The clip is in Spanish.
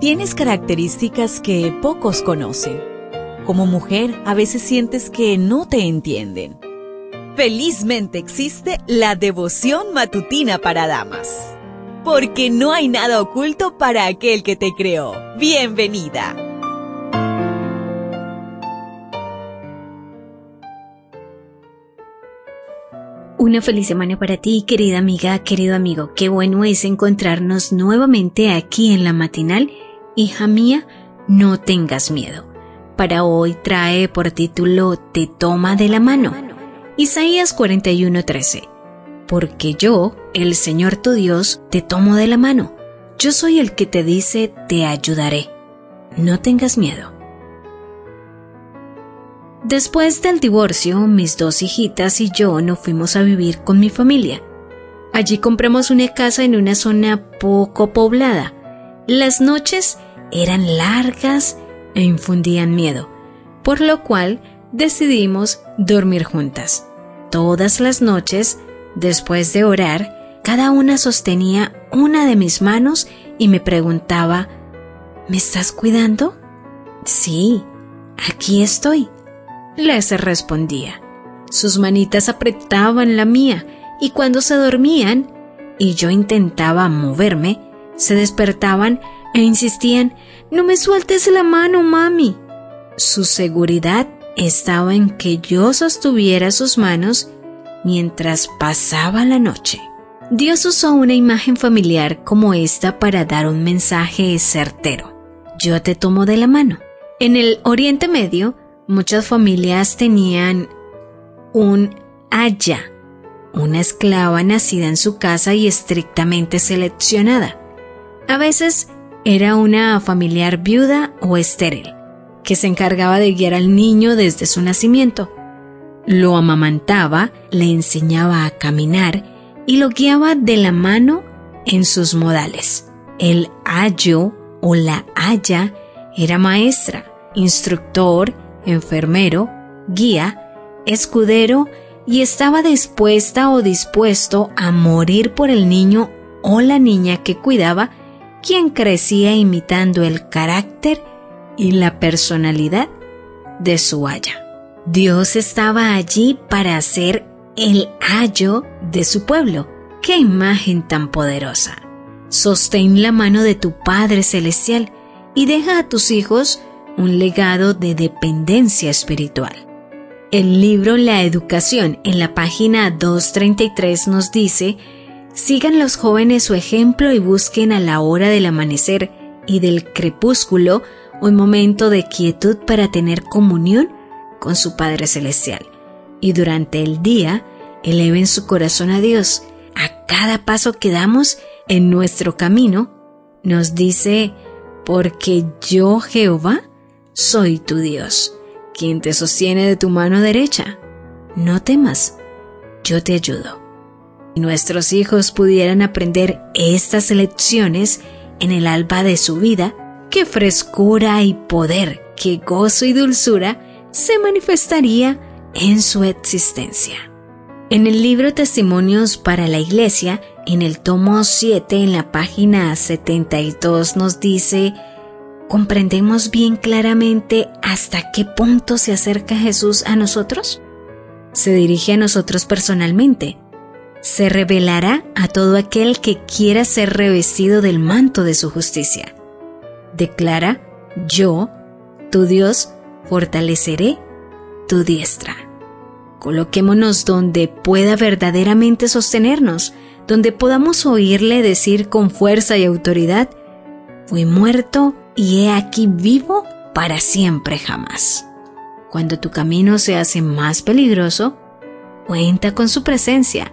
Tienes características que pocos conocen. Como mujer, a veces sientes que no te entienden. Felizmente existe la devoción matutina para damas. Porque no hay nada oculto para aquel que te creó. Bienvenida. Una feliz semana para ti, querida amiga, querido amigo. Qué bueno es encontrarnos nuevamente aquí en la matinal. Hija mía, no tengas miedo. Para hoy trae por título Te toma de la mano. Isaías 41:13. Porque yo, el Señor tu Dios, te tomo de la mano. Yo soy el que te dice, te ayudaré. No tengas miedo. Después del divorcio, mis dos hijitas y yo nos fuimos a vivir con mi familia. Allí compramos una casa en una zona poco poblada. Las noches eran largas e infundían miedo, por lo cual decidimos dormir juntas. Todas las noches, después de orar, cada una sostenía una de mis manos y me preguntaba, ¿Me estás cuidando? Sí, aquí estoy les respondía. Sus manitas apretaban la mía y cuando se dormían y yo intentaba moverme, se despertaban e insistían, no me sueltes la mano, mami. Su seguridad estaba en que yo sostuviera sus manos mientras pasaba la noche. Dios usó una imagen familiar como esta para dar un mensaje certero. Yo te tomo de la mano. En el Oriente Medio, muchas familias tenían un aya, una esclava nacida en su casa y estrictamente seleccionada. A veces era una familiar viuda o estéril, que se encargaba de guiar al niño desde su nacimiento. Lo amamantaba, le enseñaba a caminar y lo guiaba de la mano en sus modales. El ayo o la aya era maestra, instructor, enfermero, guía, escudero y estaba dispuesta o dispuesto a morir por el niño o la niña que cuidaba, quien crecía imitando el carácter y la personalidad de su haya. Dios estaba allí para hacer el ayo de su pueblo. ¡Qué imagen tan poderosa! Sostén la mano de tu Padre Celestial y deja a tus hijos un legado de dependencia espiritual. El libro La Educación en la página 233 nos dice, sigan los jóvenes su ejemplo y busquen a la hora del amanecer y del crepúsculo un momento de quietud para tener comunión con su Padre Celestial. Y durante el día, eleven su corazón a Dios. A cada paso que damos en nuestro camino, nos dice, porque yo, Jehová, soy tu Dios, quien te sostiene de tu mano derecha. No temas, yo te ayudo. Si nuestros hijos pudieran aprender estas lecciones en el alba de su vida, qué frescura y poder, qué gozo y dulzura se manifestaría en su existencia. En el libro Testimonios para la Iglesia, en el tomo 7, en la página 72, nos dice, ¿Comprendemos bien claramente hasta qué punto se acerca Jesús a nosotros? Se dirige a nosotros personalmente. Se revelará a todo aquel que quiera ser revestido del manto de su justicia. Declara, yo, tu Dios, fortaleceré tu diestra. Coloquémonos donde pueda verdaderamente sostenernos, donde podamos oírle decir con fuerza y autoridad, fui muerto y he aquí vivo para siempre jamás. Cuando tu camino se hace más peligroso, cuenta con su presencia,